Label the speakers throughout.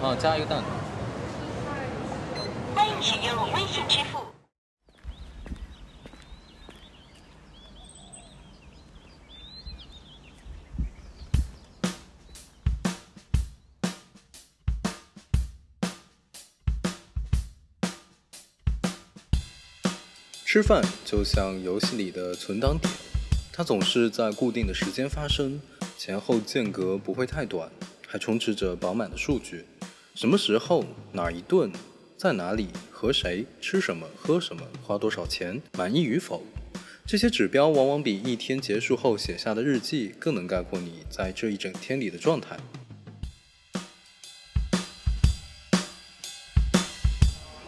Speaker 1: 啊，加一个蛋。
Speaker 2: 欢迎使用微信支付。
Speaker 1: 吃饭就像游戏里的存档点，它总是在固定的时间发生，前后间隔不会太短，还充斥着饱满的数据。什么时候、哪一顿、在哪里、和谁、吃什么、喝什么、花多少钱、满意与否，这些指标往往比一天结束后写下的日记更能概括你在这一整天里的状态。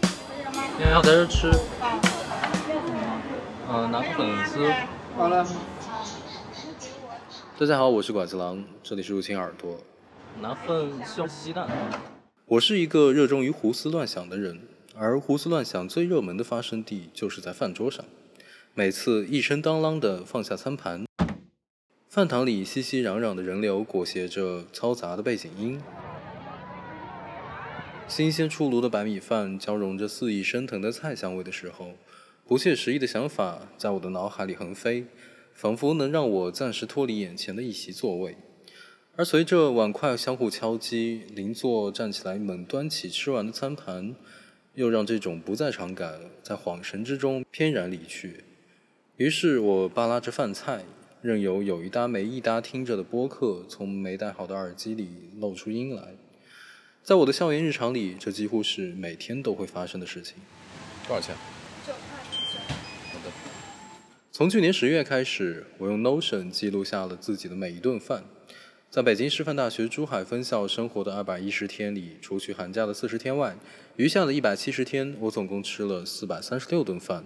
Speaker 1: 今天要在这吃。嗯，拿个粉丝。
Speaker 3: 好了。
Speaker 1: 大家好，我是拐子郎，这里是入侵耳朵。拿份西红柿鸡蛋。我是一个热衷于胡思乱想的人，而胡思乱想最热门的发生地就是在饭桌上。每次一声当啷的放下餐盘，饭堂里熙熙攘攘的人流裹挟着嘈杂的背景音，新鲜出炉的白米饭交融着肆意升腾的菜香味的时候。不切实际的想法在我的脑海里横飞，仿佛能让我暂时脱离眼前的一席座位。而随着碗筷相互敲击，邻座站起来猛端起吃完的餐盘，又让这种不在场感在恍神之中翩然离去。于是我扒拉着饭菜，任由有一搭没一搭听着的播客从没戴好的耳机里露出音来。在我的校园日常里，这几乎是每天都会发生的事情。多少钱？从去年十月开始，我用 Notion 记录下了自己的每一顿饭。在北京师范大学珠海分校生活的二百一十天里，除去寒假的四十天外，余下的一百七十天，我总共吃了四百三十六顿饭，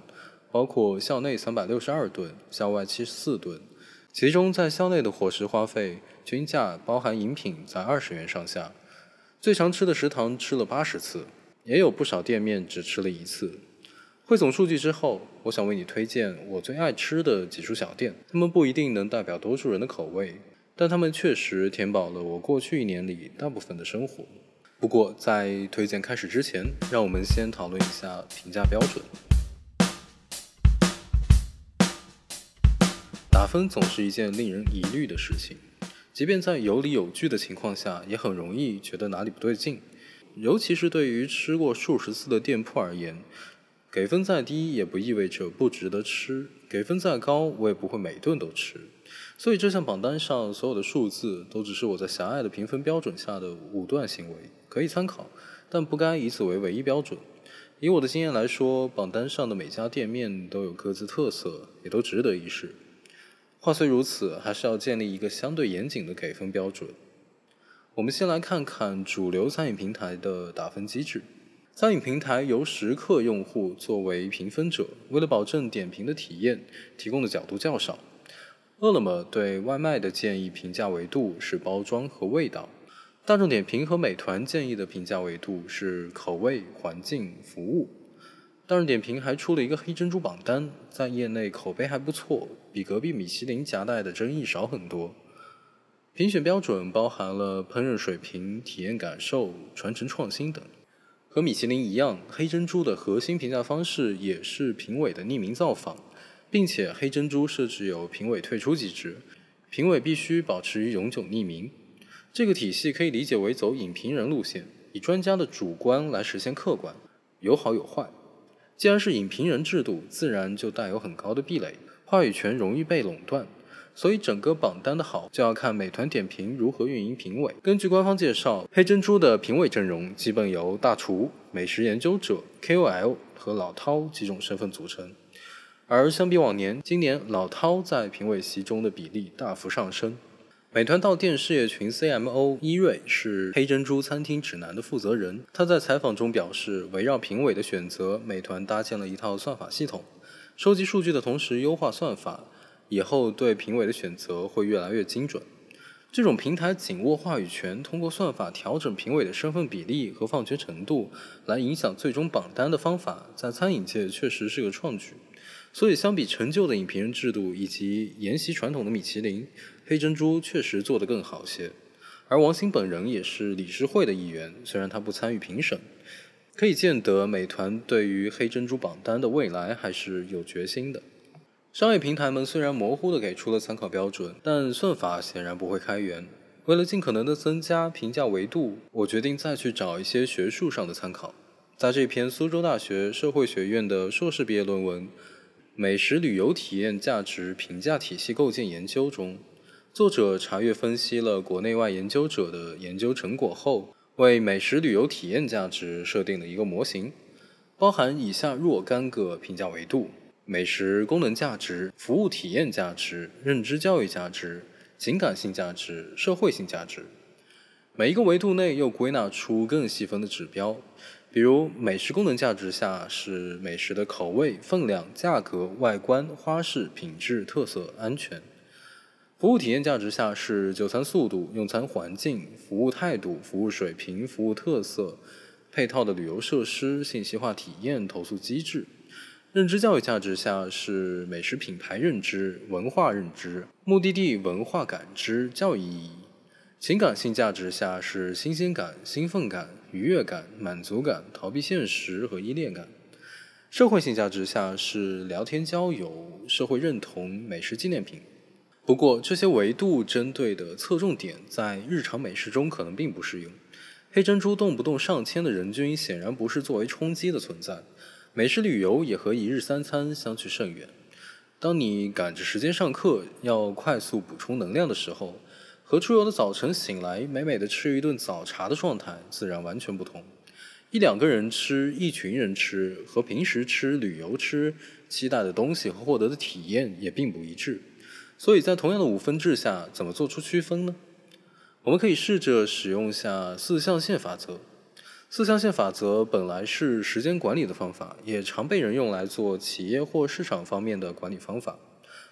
Speaker 1: 包括校内三百六十二顿，校外七十四顿。其中在校内的伙食花费均价包含饮品在二十元上下。最常吃的食堂吃了八十次，也有不少店面只吃了一次。汇总数据之后，我想为你推荐我最爱吃的几处小店。他们不一定能代表多数人的口味，但他们确实填饱了我过去一年里大部分的生活。不过，在推荐开始之前，让我们先讨论一下评价标准。打分总是一件令人疑虑的事情，即便在有理有据的情况下，也很容易觉得哪里不对劲。尤其是对于吃过数十次的店铺而言。给分再低也不意味着不值得吃，给分再高我也不会每顿都吃。所以这项榜单上所有的数字都只是我在狭隘的评分标准下的武断行为，可以参考，但不该以此为唯一标准。以我的经验来说，榜单上的每家店面都有各自特色，也都值得一试。话虽如此，还是要建立一个相对严谨的给分标准。我们先来看看主流餐饮平台的打分机制。餐饮平台由食客用户作为评分者，为了保证点评的体验，提供的角度较少。饿了么对外卖的建议评价维度是包装和味道，大众点评和美团建议的评价维度是口味、环境、服务。大众点评还出了一个黑珍珠榜单，在业内口碑还不错，比隔壁米其林夹带的争议少很多。评选标准包含了烹饪水平、体验感受、传承创新等。和米其林一样，黑珍珠的核心评价方式也是评委的匿名造访，并且黑珍珠设置有评委退出机制，评委必须保持永久匿名。这个体系可以理解为走影评人路线，以专家的主观来实现客观，有好有坏。既然是影评人制度，自然就带有很高的壁垒，话语权容易被垄断。所以整个榜单的好，就要看美团点评如何运营评委。根据官方介绍，黑珍珠的评委阵容基本由大厨、美食研究者、KOL 和老饕几种身份组成。而相比往年，今年老饕在评委席中的比例大幅上升。美团到店事业群 CMO 伊瑞是黑珍珠餐厅指南的负责人，他在采访中表示，围绕评委的选择，美团搭建了一套算法系统，收集数据的同时优化算法。以后对评委的选择会越来越精准。这种平台紧握话语权，通过算法调整评委的身份比例和放权程度，来影响最终榜单的方法，在餐饮界确实是个创举。所以，相比陈旧的影评人制度以及沿袭传统的米其林，黑珍珠确实做得更好些。而王兴本人也是理事会的一员，虽然他不参与评审。可以见得，美团对于黑珍珠榜单的未来还是有决心的。商业平台们虽然模糊地给出了参考标准，但算法显然不会开源。为了尽可能的增加评价维度，我决定再去找一些学术上的参考。在这篇苏州大学社会学院的硕士毕业论文《美食旅游体验价值评价体系构建研究》中，作者查阅分析了国内外研究者的研究成果后。为美食旅游体验价值设定了一个模型，包含以下若干个评价维度：美食功能价值、服务体验价值、认知教育价值、情感性价值、社会性价值。每一个维度内又归纳出更细分的指标，比如美食功能价值下是美食的口味、分量、价格、外观、花式、品质、特色、安全。服务体验价值下是就餐速度、用餐环境、服务态度、服务水平、服务特色、配套的旅游设施、信息化体验、投诉机制。认知教育价值下是美食品牌认知、文化认知、目的地文化感知、教育意义。情感性价值下是新鲜感、兴奋感、愉悦感、满足感、逃避现实和依恋感。社会性价值下是聊天交友、社会认同、美食纪念品。不过，这些维度针对的侧重点在日常美食中可能并不适用。黑珍珠动不动上千的人均，显然不是作为充饥的存在。美食旅游也和一日三餐相去甚远。当你赶着时间上课，要快速补充能量的时候，和出游的早晨醒来美美的吃一顿早茶的状态自然完全不同。一两个人吃，一群人吃，和平时吃、旅游吃，期待的东西和获得的体验也并不一致。所以在同样的五分制下，怎么做出区分呢？我们可以试着使用下四象限法则。四象限法则本来是时间管理的方法，也常被人用来做企业或市场方面的管理方法。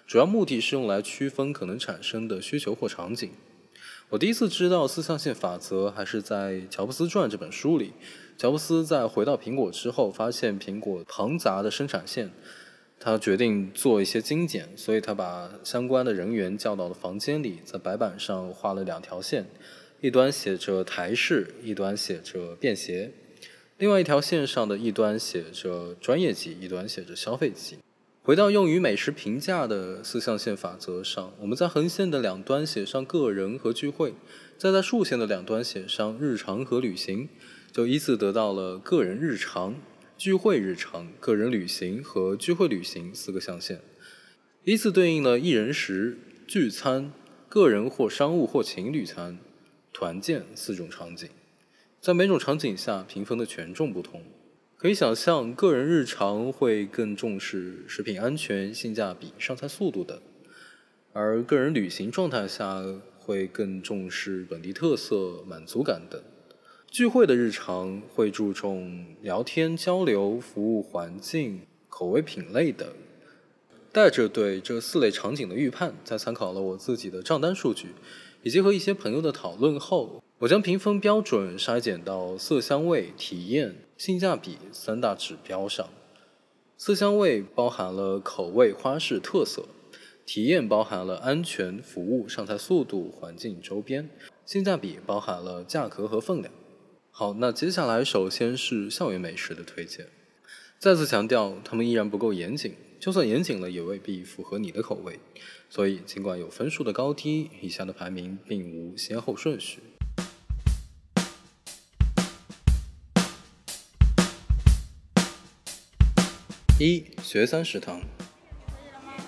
Speaker 1: 主要目的是用来区分可能产生的需求或场景。我第一次知道四象限法则，还是在《乔布斯传》这本书里。乔布斯在回到苹果之后，发现苹果庞杂的生产线。他决定做一些精简，所以他把相关的人员叫到了房间里，在白板上画了两条线，一端写着台式，一端写着便携。另外一条线上的一端写着专业级，一端写着消费级。回到用于美食评价的四象限法则上，我们在横线的两端写上个人和聚会，再在竖线的两端写上日常和旅行，就依次得到了个人日常。聚会日常、个人旅行和聚会旅行四个象限，依次对应了一人食、聚餐、个人或商务或情侣餐、团建四种场景。在每种场景下评分的权重不同，可以想象，个人日常会更重视食品安全、性价比、上菜速度等，而个人旅行状态下会更重视本地特色、满足感等。聚会的日常会注重聊天交流、服务环境、口味品类等。带着对这四类场景的预判，在参考了我自己的账单数据，以及和一些朋友的讨论后，我将评分标准筛减到色香味、体验、性价比三大指标上。色香味包含了口味、花式、特色；体验包含了安全、服务、上菜速度、环境、周边；性价比包含了价格和分量。好，那接下来首先是校园美食的推荐。再次强调，他们依然不够严谨，就算严谨了，也未必符合你的口味。所以，尽管有分数的高低，以下的排名并无先后顺序。一学三食堂。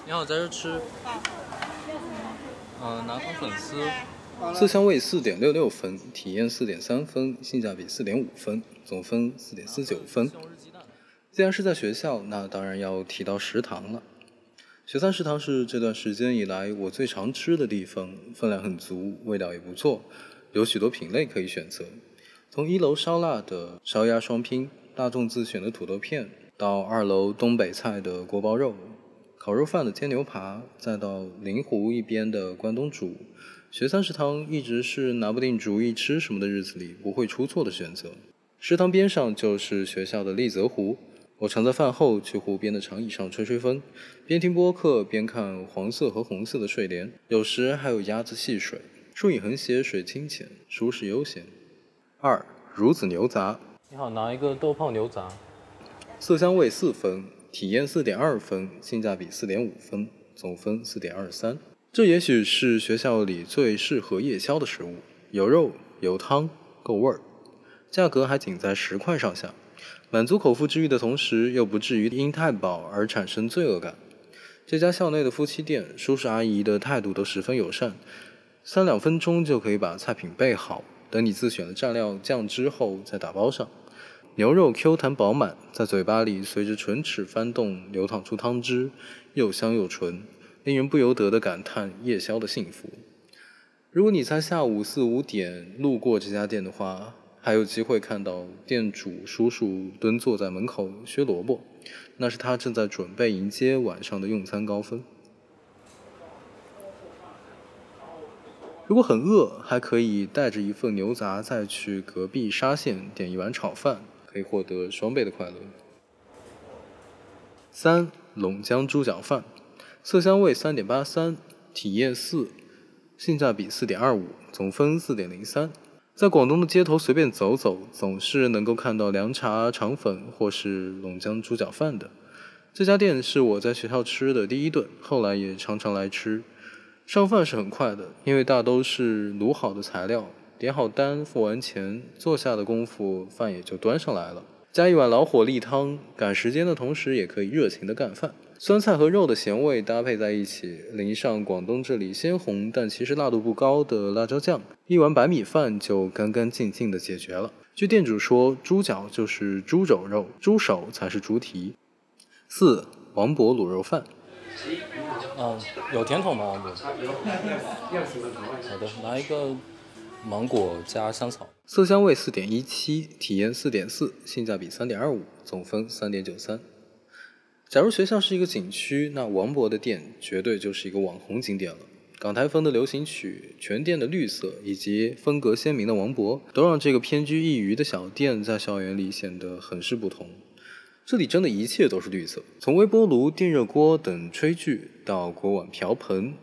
Speaker 1: 你好，在这吃。嗯，南方粉丝。色香味四点六六分，体验四点三分，性价比四点五分，总分四点四九分。既然是在学校，那当然要提到食堂了。学三食堂是这段时间以来我最常吃的地方，分量很足，味道也不错，有许多品类可以选择。从一楼烧腊的烧鸭双拼，大众自选的土豆片，到二楼东北菜的锅包肉、烤肉饭的煎牛排，再到临湖一边的关东煮。学三食堂一直是拿不定主意吃什么的日子里不会出错的选择。食堂边上就是学校的丽泽湖，我常在饭后去湖边的长椅上吹吹风，边听播客边看黄色和红色的睡莲，有时还有鸭子戏水。树影横斜，水清浅，舒适悠闲。二孺子牛杂，
Speaker 3: 你好，拿一个豆泡牛杂。
Speaker 1: 色香味四分，体验四点二分，性价比四点五分，总分四点二三。这也许是学校里最适合夜宵的食物，有肉有汤，够味儿，价格还仅在十块上下，满足口腹之欲的同时，又不至于因太饱而产生罪恶感。这家校内的夫妻店，叔叔阿姨的态度都十分友善，三两分钟就可以把菜品备好，等你自选了蘸料酱汁后再打包上。牛肉 Q 弹饱满，在嘴巴里随着唇齿翻动流淌出汤汁，又香又纯，令人不由得的感叹夜宵的幸福。如果你在下午四五点路过这家店的话，还有机会看到店主叔叔蹲坐在门口削萝卜，那是他正在准备迎接晚上的用餐高峰。如果很饿，还可以带着一份牛杂再去隔壁沙县点一碗炒饭，可以获得双倍的快乐。三龙江猪脚饭，色香味三点八三，体验四，性价比四点二五，总分四点零三。在广东的街头随便走走，总是能够看到凉茶、肠粉或是龙江猪脚饭的。这家店是我在学校吃的第一顿，后来也常常来吃。上饭是很快的，因为大都是卤好的材料，点好单、付完钱，坐下的功夫，饭也就端上来了。加一碗老火例汤，赶时间的同时也可以热情的干饭。酸菜和肉的咸味搭配在一起，淋上广东这里鲜红但其实辣度不高的辣椒酱，一碗白米饭就干干净净的解决了。据店主说，猪脚就是猪肘肉，猪手才是猪蹄。四王勃卤肉饭，
Speaker 3: 嗯，有甜筒吗？王博？好的，拿一个芒果加香草。
Speaker 1: 色香味四点一七，体验四点四，性价比三点二五，总分三点九三。假如学校是一个景区，那王博的店绝对就是一个网红景点了。港台风的流行曲、全店的绿色以及风格鲜明的王博，都让这个偏居一隅的小店在校园里显得很是不同。这里真的一切都是绿色，从微波炉、电热锅等炊具到锅碗瓢盆，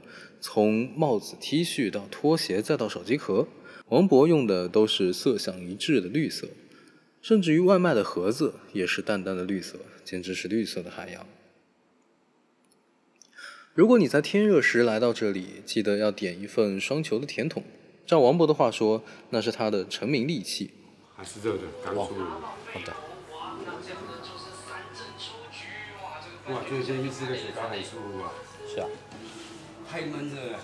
Speaker 1: 从帽子、T 恤到拖鞋再到手机壳，王博用的都是色相一致的绿色。甚至于外卖的盒子也是淡淡的绿色，简直是绿色的海洋。如果你在天热时来到这里，记得要点一份双球的甜筒。照王博的话说，那是他的成名利器。
Speaker 4: 还是热的，刚出炉。
Speaker 3: 好的。
Speaker 4: 哇，就先去吃个雪糕很舒服啊。
Speaker 3: 是啊。
Speaker 4: 太闷热了。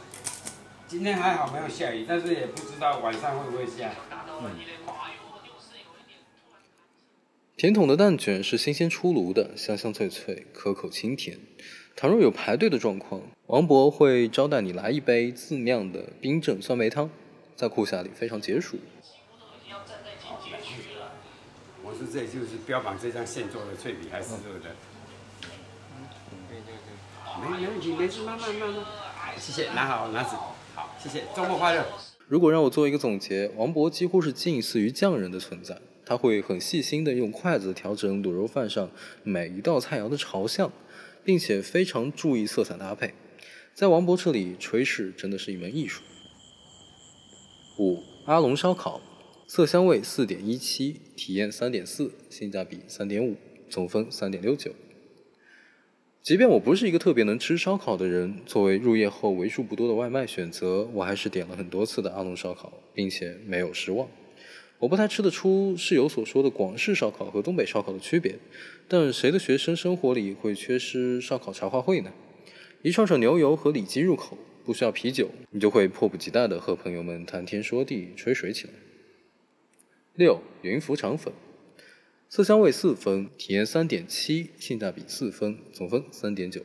Speaker 4: 今天还好没有下雨，但是也不知道晚上会不会下。嗯。
Speaker 1: 甜筒的蛋卷是新鲜出炉的，香香脆脆，可口清甜。倘若有排队的状况，王博会招待你来一杯自酿的冰镇酸梅汤，在酷夏里非常解暑。
Speaker 4: 我是这就是标榜这张现做的脆皮还是热的。没没问题，没事，慢慢慢慢。谢谢，拿好拿纸。谢谢，周末快乐。
Speaker 1: 如果让我做一个总结，王博几乎是近似于匠人的存在。他会很细心地用筷子调整卤肉饭上每一道菜肴的朝向，并且非常注意色彩搭配。在王博这里，炊事真的是一门艺术。五阿龙烧烤，色香味四点一七，体验三点四，性价比三点五，总分三点六九。即便我不是一个特别能吃烧烤的人，作为入夜后为数不多的外卖选择，我还是点了很多次的阿龙烧烤，并且没有失望。我不太吃得出室友所说的广式烧烤和东北烧烤的区别，但谁的学生生活里会缺失烧烤茶话会呢？一串串牛油和里脊入口，不需要啤酒，你就会迫不及待地和朋友们谈天说地、吹水起来。六云浮肠粉，色香味四分，体验三点七，性价比四分，总分三点九。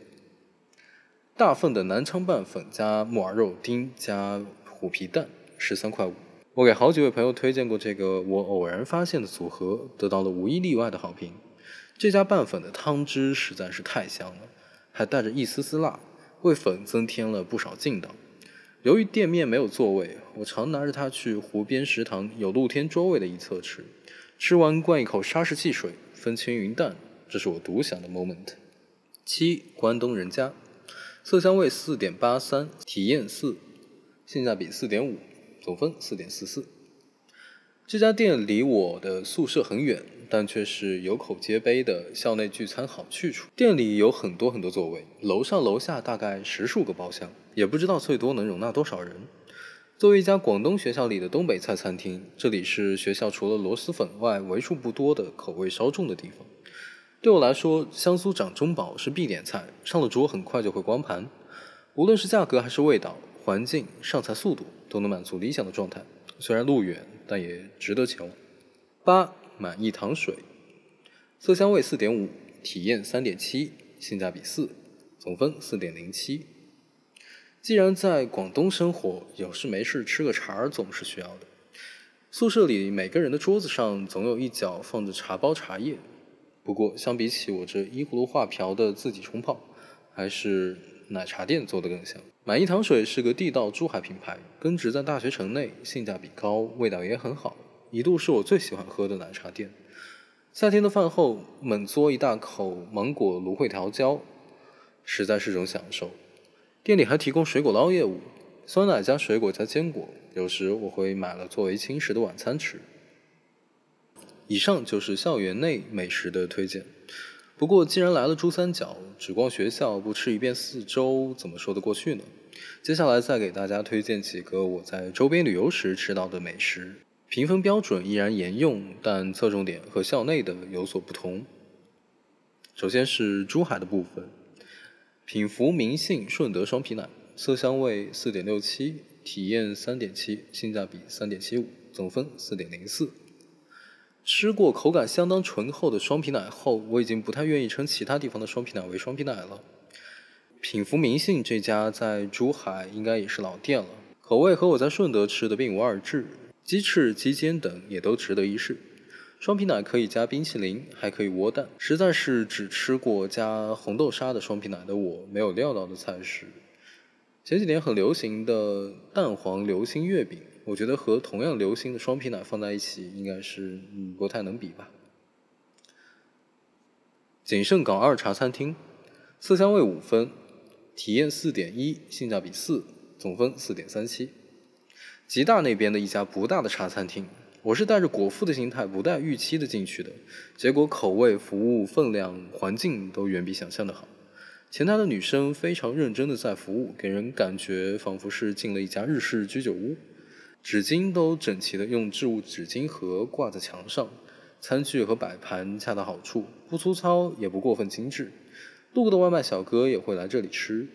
Speaker 1: 大份的南昌拌粉加木耳肉丁加虎皮蛋，十三块五。我给好几位朋友推荐过这个我偶然发现的组合，得到了无一例外的好评。这家拌粉的汤汁实在是太香了，还带着一丝丝辣，为粉增添了不少劲道。由于店面没有座位，我常拿着它去湖边食堂有露天桌位的一侧吃。吃完灌一口沙士汽水，风轻云淡，这是我独享的 moment。七关东人家，色香味四点八三，体验四，性价比四点五。总分四点四四。这家店离我的宿舍很远，但却是有口皆碑的校内聚餐好去处。店里有很多很多座位，楼上楼下大概十数个包厢，也不知道最多能容纳多少人。作为一家广东学校里的东北菜餐厅，这里是学校除了螺蛳粉外为数不多的口味稍重的地方。对我来说，香酥掌中宝是必点菜，上了桌很快就会光盘。无论是价格还是味道、环境、上菜速度，都能满足理想的状态。虽然路远，但也值得前往。八满意糖水，色香味四点五，体验三点七，性价比四，总分四点零七。既然在广东生活，有事没事吃个茶儿总是需要的。宿舍里每个人的桌子上总有一角放着茶包茶叶。不过相比起我这依葫芦画瓢的自己冲泡，还是奶茶店做的更香。满意糖水是个地道珠海品牌，根植在大学城内，性价比高，味道也很好，一度是我最喜欢喝的奶茶店。夏天的饭后猛嘬一大口芒果芦荟桃胶，实在是种享受。店里还提供水果捞业务，酸奶加水果加坚果，有时我会买了作为轻食的晚餐吃。以上就是校园内美食的推荐。不过，既然来了珠三角，只逛学校不吃一遍四周，怎么说得过去呢？接下来再给大家推荐几个我在周边旅游时吃到的美食，评分标准依然沿用，但侧重点和校内的有所不同。首先是珠海的部分，品福明信顺德双皮奶，色香味四点六七，体验三点七，性价比三点七五，总分四点零四。吃过口感相当醇厚的双皮奶后，我已经不太愿意称其他地方的双皮奶为双皮奶了。品福明信这家在珠海应该也是老店了，口味和我在顺德吃的并无二致，鸡翅、鸡尖等也都值得一试。双皮奶可以加冰淇淋，还可以窝蛋，实在是只吃过加红豆沙的双皮奶的我没有料到的菜式。前几年很流行的蛋黄流心月饼。我觉得和同样流行的双皮奶放在一起，应该是嗯不太能比吧。景盛港二茶餐厅，色香味五分，体验四点一，性价比四，总分四点三七。吉大那边的一家不大的茶餐厅，我是带着果腹的心态，不带预期的进去的，结果口味、服务、分量、环境都远比想象的好。前台的女生非常认真的在服务，给人感觉仿佛是进了一家日式居酒屋。纸巾都整齐的用置物纸巾盒挂在墙上，餐具和摆盘恰到好处，不粗糙也不过分精致。路过的外卖小哥也会来这里吃。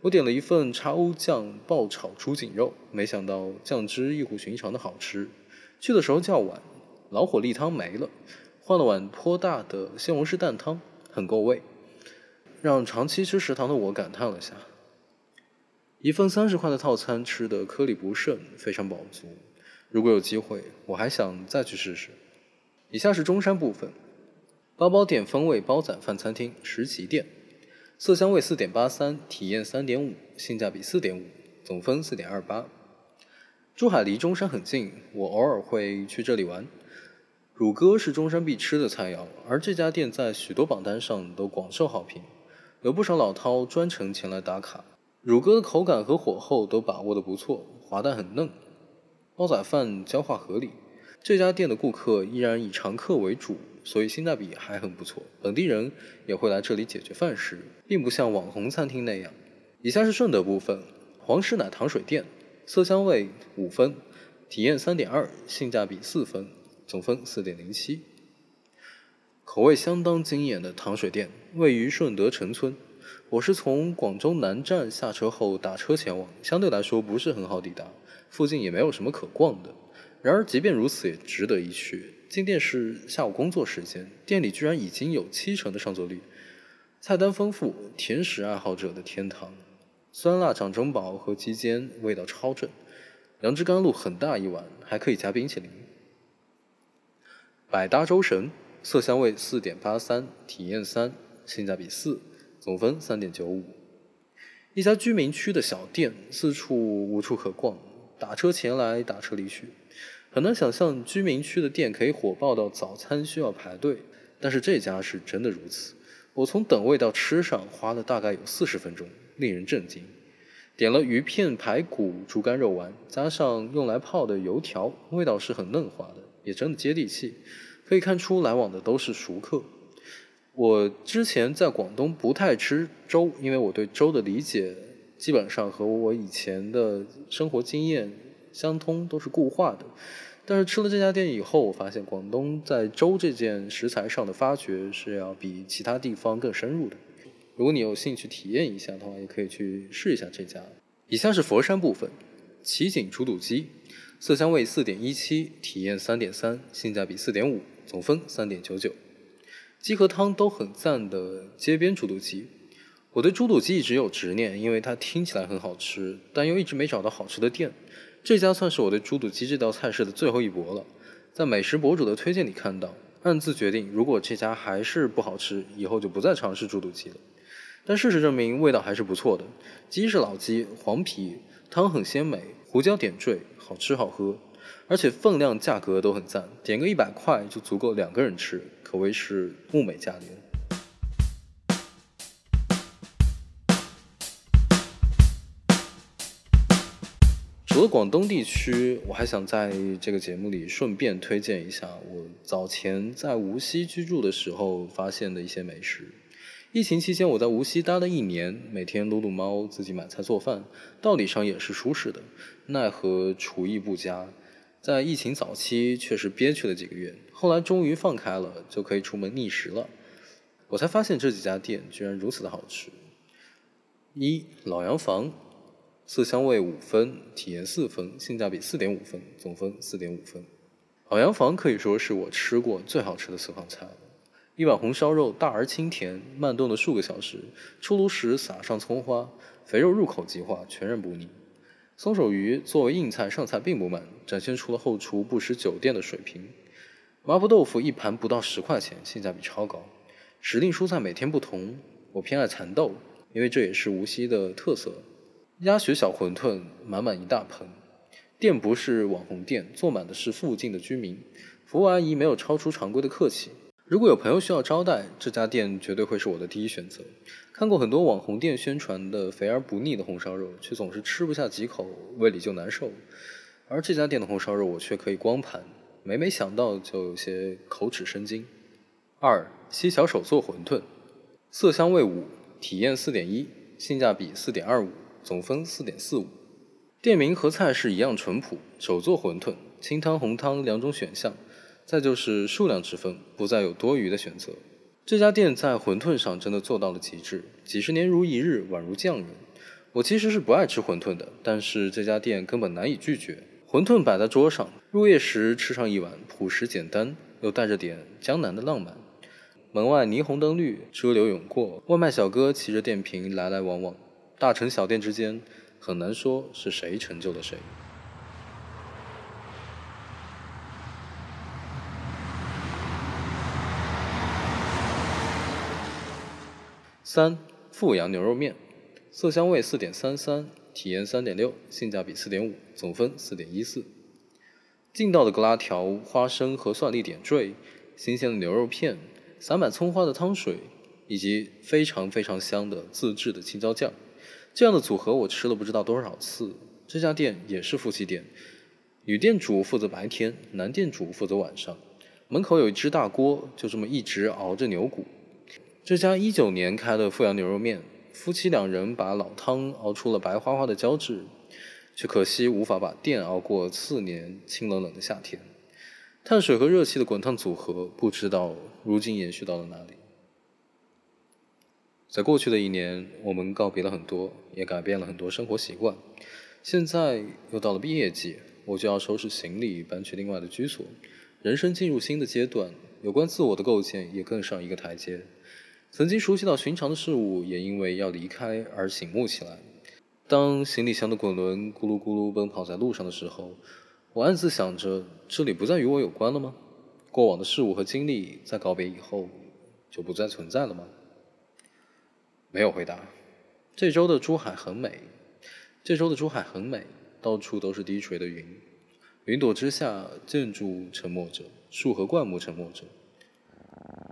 Speaker 1: 我点了一份叉欧酱爆炒猪颈肉，没想到酱汁异乎寻常的好吃。去的时候较晚，老火力汤没了，换了碗颇大的西红柿蛋汤，很够味，让长期吃食堂的我感叹了下。一份三十块的套餐吃的颗粒不剩，非常饱足。如果有机会，我还想再去试试。以下是中山部分，包包店风味煲仔饭餐厅石岐店，色香味四点八三，体验三点五，性价比四点五，总分四点二八。珠海离中山很近，我偶尔会去这里玩。乳鸽是中山必吃的菜肴，而这家店在许多榜单上都广受好评，有不少老饕专程前来打卡。乳鸽的口感和火候都把握得不错，滑蛋很嫩，煲仔饭焦化合理。这家店的顾客依然以常客为主，所以性价比还很不错。本地人也会来这里解决饭食，并不像网红餐厅那样。以下是顺德部分，黄石奶糖水店，色香味五分，体验三点二，性价比四分，总分四点零七。口味相当惊艳的糖水店，位于顺德城村。我是从广州南站下车后打车前往，相对来说不是很好抵达，附近也没有什么可逛的。然而即便如此也值得一去。进店是下午工作时间，店里居然已经有七成的上座率，菜单丰富，甜食爱好者的天堂。酸辣掌中宝和鸡尖味道超正，杨枝甘露很大一碗，还可以加冰淇淋。百搭粥神，色香味四点八三，体验三，性价比四。总分三点九五。一家居民区的小店，四处无处可逛，打车前来，打车离去。很难想象居民区的店可以火爆到早餐需要排队，但是这家是真的如此。我从等位到吃上花了大概有四十分钟，令人震惊。点了鱼片、排骨、猪肝肉丸，加上用来泡的油条，味道是很嫩滑的，也真的接地气。可以看出来往的都是熟客。我之前在广东不太吃粥，因为我对粥的理解基本上和我以前的生活经验相通，都是固化的。但是吃了这家店以后，我发现广东在粥这件食材上的发掘是要比其他地方更深入的。如果你有兴趣体验一下的话，也可以去试一下这家。以下是佛山部分，奇景煮肚鸡，色香味四点一七，体验三点三，性价比四点五，总分三点九九。鸡和汤都很赞的街边猪肚鸡，我对猪肚鸡一直有执念，因为它听起来很好吃，但又一直没找到好吃的店。这家算是我对猪肚鸡这道菜式的最后一搏了，在美食博主的推荐里看到，暗自决定，如果这家还是不好吃，以后就不再尝试猪肚鸡了。但事实证明，味道还是不错的。鸡是老鸡，黄皮，汤很鲜美，胡椒点缀，好吃好喝，而且分量价格都很赞，点个一百块就足够两个人吃。可谓是物美价廉。除了广东地区，我还想在这个节目里顺便推荐一下我早前在无锡居住的时候发现的一些美食。疫情期间，我在无锡待了一年，每天撸撸猫，自己买菜做饭，道理上也是舒适的，奈何厨艺不佳。在疫情早期，确实憋屈了几个月。后来终于放开了，就可以出门觅食了。我才发现这几家店居然如此的好吃。一老洋房，色香味五分，体验四分，性价比四点五分，总分四点五分。老洋房可以说是我吃过最好吃的私房菜了。一碗红烧肉大而清甜，慢炖了数个小时，出炉时撒上葱花，肥肉入口即化，全然不腻。松手鱼作为硬菜上菜并不慢，展现出了后厨不食酒店的水平。麻婆豆腐一盘不到十块钱，性价比超高。时令蔬菜每天不同，我偏爱蚕豆，因为这也是无锡的特色。鸭血小馄饨满满一大盆，店不是网红店，坐满的是附近的居民。服务阿姨没有超出常规的客气。如果有朋友需要招待，这家店绝对会是我的第一选择。看过很多网红店宣传的肥而不腻的红烧肉，却总是吃不下几口，胃里就难受。而这家店的红烧肉，我却可以光盘，每每想到就有些口齿生津。二西桥手做馄饨，色香味五，体验四点一，性价比四点二五，总分四点四五。店名和菜式一样淳朴，手做馄饨，清汤红汤两种选项。再就是数量之分，不再有多余的选择。这家店在馄饨上真的做到了极致，几十年如一日，宛如匠人。我其实是不爱吃馄饨的，但是这家店根本难以拒绝。馄饨摆在桌上，入夜时吃上一碗，朴实简单，又带着点江南的浪漫。门外霓虹灯绿，车流涌过，外卖小哥骑着电瓶来来往往。大城小店之间，很难说是谁成就了谁。三富阳牛肉面，色香味四点三三，体验三点六，性价比四点五，总分四点一四。劲道的格拉条，花生和蒜粒点缀，新鲜的牛肉片，撒满葱花的汤水，以及非常非常香的自制的青椒酱。这样的组合我吃了不知道多少次。这家店也是夫妻店，女店主负责白天，男店主负责晚上。门口有一只大锅，就这么一直熬着牛骨。这家一九年开的富阳牛肉面，夫妻两人把老汤熬出了白花花的胶质，却可惜无法把店熬过次年清冷冷的夏天。碳水和热气的滚烫组合，不知道如今延续到了哪里。在过去的一年，我们告别了很多，也改变了很多生活习惯。现在又到了毕业季，我就要收拾行李，搬去另外的居所，人生进入新的阶段，有关自我的构建也更上一个台阶。曾经熟悉到寻常的事物，也因为要离开而醒目起来。当行李箱的滚轮咕噜咕噜奔跑在路上的时候，我暗自想着：这里不再与我有关了吗？过往的事物和经历在告别以后就不再存在了吗？没有回答。这周的珠海很美，这周的珠海很美，到处都是低垂的云，云朵之下，建筑沉默着，树和灌木沉默着。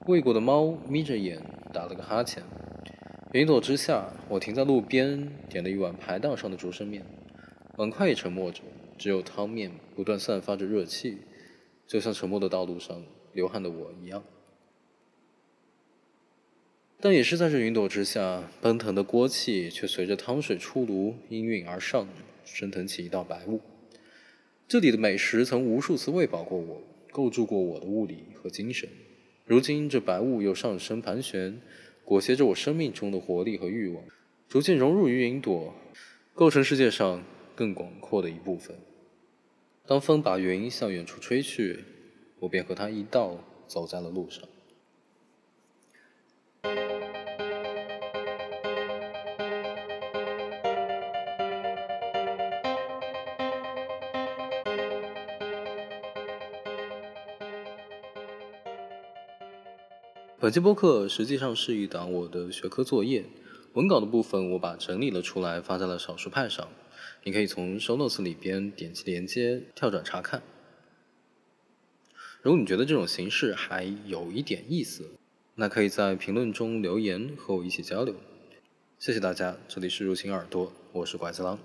Speaker 1: 喂过的猫眯着眼打了个哈欠，云朵之下，我停在路边，点了一碗排档上的竹升面，碗筷也沉默着，只有汤面不断散发着热气，就像沉默的道路上流汗的我一样。但也是在这云朵之下，奔腾的锅气却随着汤水出炉，氤氲而上，升腾起一道白雾。这里的美食曾无数次喂饱过我，构筑过我的物理和精神。如今这白雾又上升盘旋，裹挟着我生命中的活力和欲望，逐渐融入于云朵，构成世界上更广阔的一部分。当风把云向远处吹去，我便和它一道走在了路上。本期播客实际上是一档我的学科作业，文稿的部分我把整理了出来，发在了少数派上。你可以从 show notes 里边点击连接跳转查看。如果你觉得这种形式还有一点意思，那可以在评论中留言和我一起交流。谢谢大家，这里是入侵耳朵，我是拐子郎。